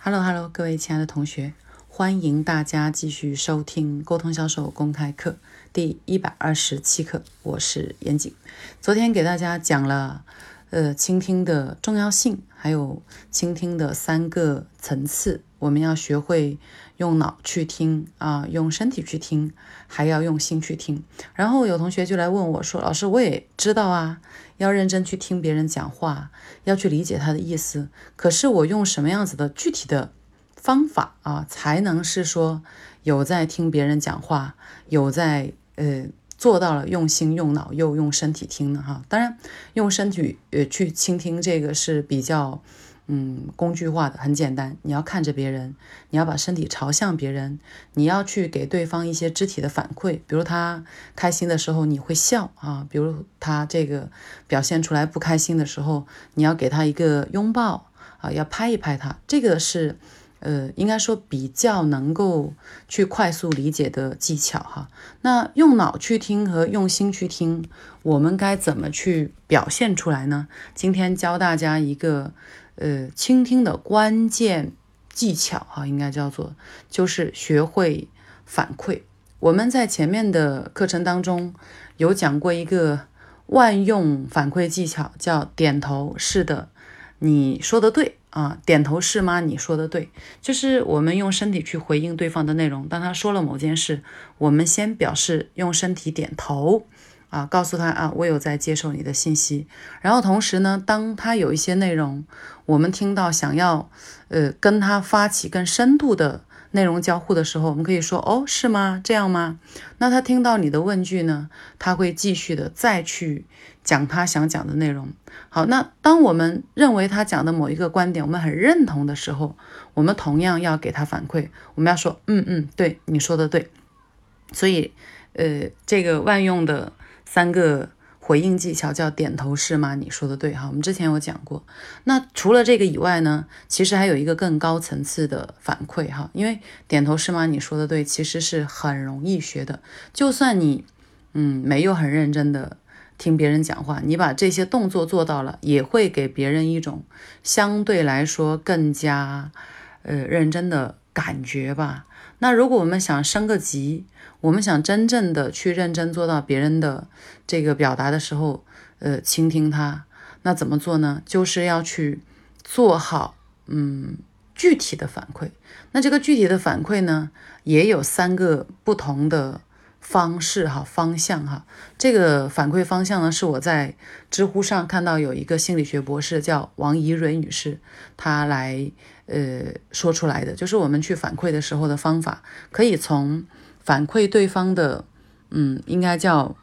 Hello Hello，各位亲爱的同学，欢迎大家继续收听沟通销售公开课第一百二十七课，我是严谨。昨天给大家讲了，呃，倾听的重要性，还有倾听的三个层次，我们要学会用脑去听啊，用身体去听，还要用心去听。然后有同学就来问我说：“老师，我也知道啊。”要认真去听别人讲话，要去理解他的意思。可是我用什么样子的具体的方法啊，才能是说有在听别人讲话，有在呃做到了用心用脑又用身体听呢？哈，当然用身体呃去倾听这个是比较。嗯，工具化的很简单，你要看着别人，你要把身体朝向别人，你要去给对方一些肢体的反馈，比如他开心的时候你会笑啊，比如他这个表现出来不开心的时候，你要给他一个拥抱啊，要拍一拍他，这个是呃，应该说比较能够去快速理解的技巧哈。那用脑去听和用心去听，我们该怎么去表现出来呢？今天教大家一个。呃，倾听的关键技巧哈，应该叫做就是学会反馈。我们在前面的课程当中有讲过一个万用反馈技巧，叫点头是的，你说的对啊，点头是吗？你说的对，就是我们用身体去回应对方的内容。当他说了某件事，我们先表示用身体点头。啊，告诉他啊，我有在接受你的信息。然后同时呢，当他有一些内容，我们听到想要呃跟他发起更深度的内容交互的时候，我们可以说哦，是吗？这样吗？那他听到你的问句呢，他会继续的再去讲他想讲的内容。好，那当我们认为他讲的某一个观点我们很认同的时候，我们同样要给他反馈，我们要说嗯嗯，对，你说的对。所以呃，这个万用的。三个回应技巧叫点头是吗？你说的对哈，我们之前有讲过。那除了这个以外呢，其实还有一个更高层次的反馈哈，因为点头是吗？你说的对，其实是很容易学的。就算你嗯没有很认真的听别人讲话，你把这些动作做到了，也会给别人一种相对来说更加呃认真的感觉吧。那如果我们想升个级，我们想真正的去认真做到别人的这个表达的时候，呃，倾听他，那怎么做呢？就是要去做好，嗯，具体的反馈。那这个具体的反馈呢，也有三个不同的方式哈，方向哈。这个反馈方向呢，是我在知乎上看到有一个心理学博士叫王怡蕊女士，她来呃说出来的，就是我们去反馈的时候的方法，可以从。反馈对方的，嗯，应该叫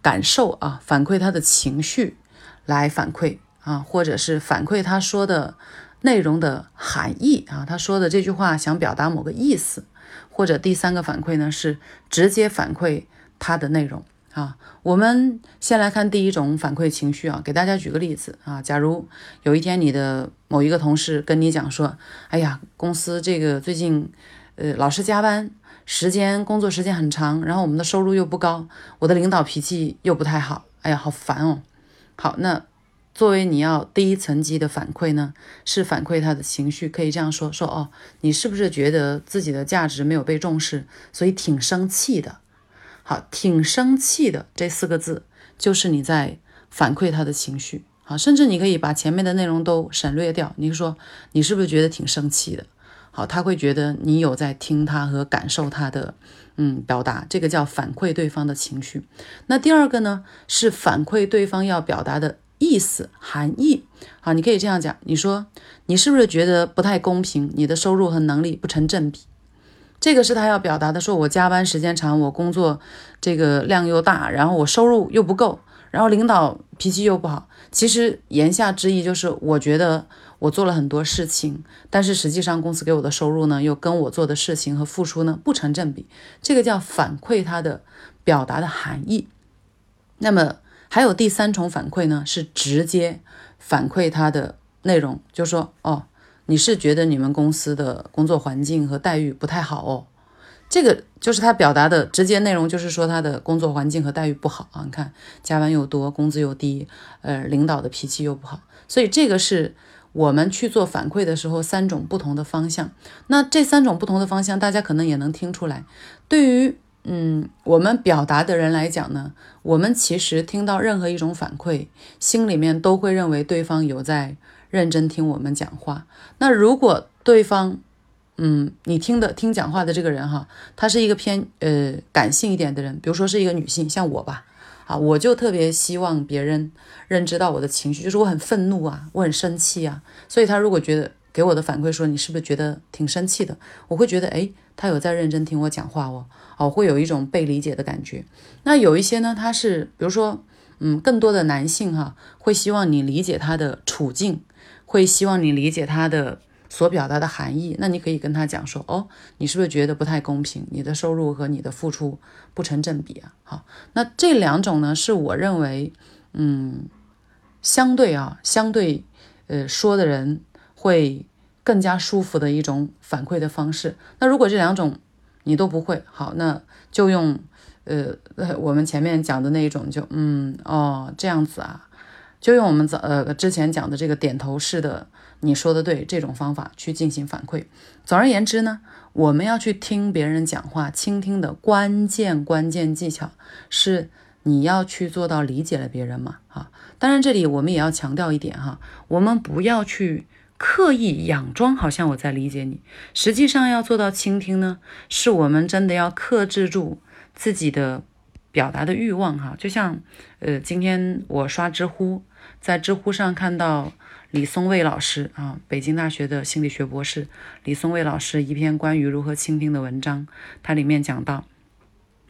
感受啊，反馈他的情绪来反馈啊，或者是反馈他说的内容的含义啊，他说的这句话想表达某个意思，或者第三个反馈呢是直接反馈他的内容啊。我们先来看第一种反馈情绪啊，给大家举个例子啊，假如有一天你的某一个同事跟你讲说，哎呀，公司这个最近呃老是加班。时间工作时间很长，然后我们的收入又不高，我的领导脾气又不太好，哎呀，好烦哦。好，那作为你要第一层级的反馈呢，是反馈他的情绪，可以这样说说哦，你是不是觉得自己的价值没有被重视，所以挺生气的？好，挺生气的这四个字就是你在反馈他的情绪。好，甚至你可以把前面的内容都省略掉，你说你是不是觉得挺生气的？好，他会觉得你有在听他和感受他的，嗯，表达，这个叫反馈对方的情绪。那第二个呢，是反馈对方要表达的意思、含义。好，你可以这样讲，你说你是不是觉得不太公平？你的收入和能力不成正比，这个是他要表达的。说我加班时间长，我工作这个量又大，然后我收入又不够，然后领导脾气又不好。其实言下之意就是，我觉得。我做了很多事情，但是实际上公司给我的收入呢，又跟我做的事情和付出呢不成正比。这个叫反馈他的表达的含义。那么还有第三重反馈呢，是直接反馈他的内容，就说哦，你是觉得你们公司的工作环境和待遇不太好哦。这个就是他表达的直接内容，就是说他的工作环境和待遇不好啊。你看加班又多，工资又低，呃，领导的脾气又不好，所以这个是。我们去做反馈的时候，三种不同的方向。那这三种不同的方向，大家可能也能听出来。对于嗯我们表达的人来讲呢，我们其实听到任何一种反馈，心里面都会认为对方有在认真听我们讲话。那如果对方，嗯，你听的听讲话的这个人哈，他是一个偏呃感性一点的人，比如说是一个女性，像我吧。啊，我就特别希望别人认知到我的情绪，就是我很愤怒啊，我很生气啊。所以他如果觉得给我的反馈说你是不是觉得挺生气的，我会觉得哎，他有在认真听我讲话哦，哦，会有一种被理解的感觉。那有一些呢，他是比如说，嗯，更多的男性哈，会希望你理解他的处境，会希望你理解他的。所表达的含义，那你可以跟他讲说，哦，你是不是觉得不太公平？你的收入和你的付出不成正比啊？好，那这两种呢，是我认为，嗯，相对啊，相对，呃，说的人会更加舒服的一种反馈的方式。那如果这两种你都不会，好，那就用，呃，我们前面讲的那一种，就，嗯，哦，这样子啊，就用我们早，呃，之前讲的这个点头式的。你说的对，这种方法去进行反馈。总而言之呢，我们要去听别人讲话，倾听的关键关键技巧是你要去做到理解了别人嘛。啊，当然这里我们也要强调一点哈，我们不要去刻意佯装好像我在理解你，实际上要做到倾听呢，是我们真的要克制住自己的表达的欲望哈。就像呃，今天我刷知乎，在知乎上看到。李松蔚老师啊，北京大学的心理学博士，李松蔚老师一篇关于如何倾听的文章，它里面讲到，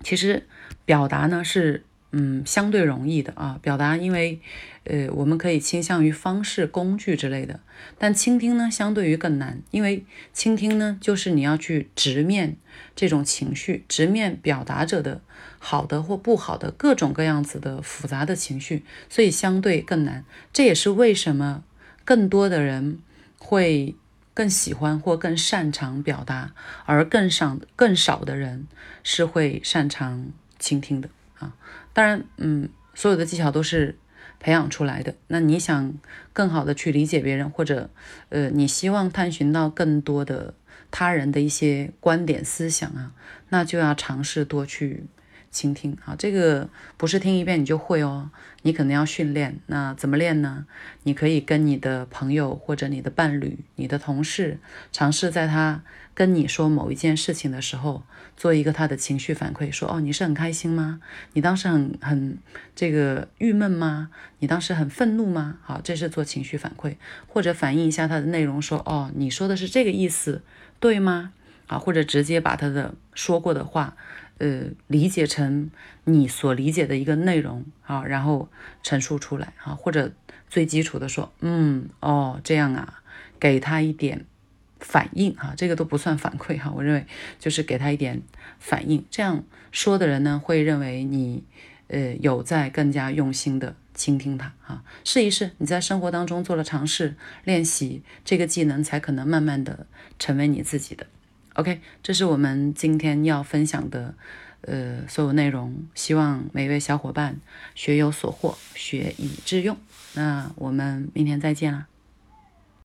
其实表达呢是嗯相对容易的啊，表达因为呃我们可以倾向于方式、工具之类的，但倾听呢相对于更难，因为倾听呢就是你要去直面这种情绪，直面表达者的好的或不好的各种各样子的复杂的情绪，所以相对更难，这也是为什么。更多的人会更喜欢或更擅长表达，而更少更少的人是会擅长倾听的啊。当然，嗯，所有的技巧都是培养出来的。那你想更好的去理解别人，或者呃，你希望探寻到更多的他人的一些观点思想啊，那就要尝试多去。倾听啊，这个不是听一遍你就会哦，你可能要训练。那怎么练呢？你可以跟你的朋友或者你的伴侣、你的同事，尝试在他跟你说某一件事情的时候，做一个他的情绪反馈，说哦，你是很开心吗？你当时很很这个郁闷吗？你当时很愤怒吗？好，这是做情绪反馈，或者反映一下他的内容，说哦，你说的是这个意思，对吗？啊，或者直接把他的说过的话。呃，理解成你所理解的一个内容啊，然后陈述出来啊，或者最基础的说，嗯，哦，这样啊，给他一点反应哈，这个都不算反馈哈，我认为就是给他一点反应，这样说的人呢，会认为你呃有在更加用心的倾听他啊，试一试，你在生活当中做了尝试练习，这个技能才可能慢慢的成为你自己的。OK，这是我们今天要分享的，呃，所有内容。希望每位小伙伴学有所获，学以致用。那我们明天再见了。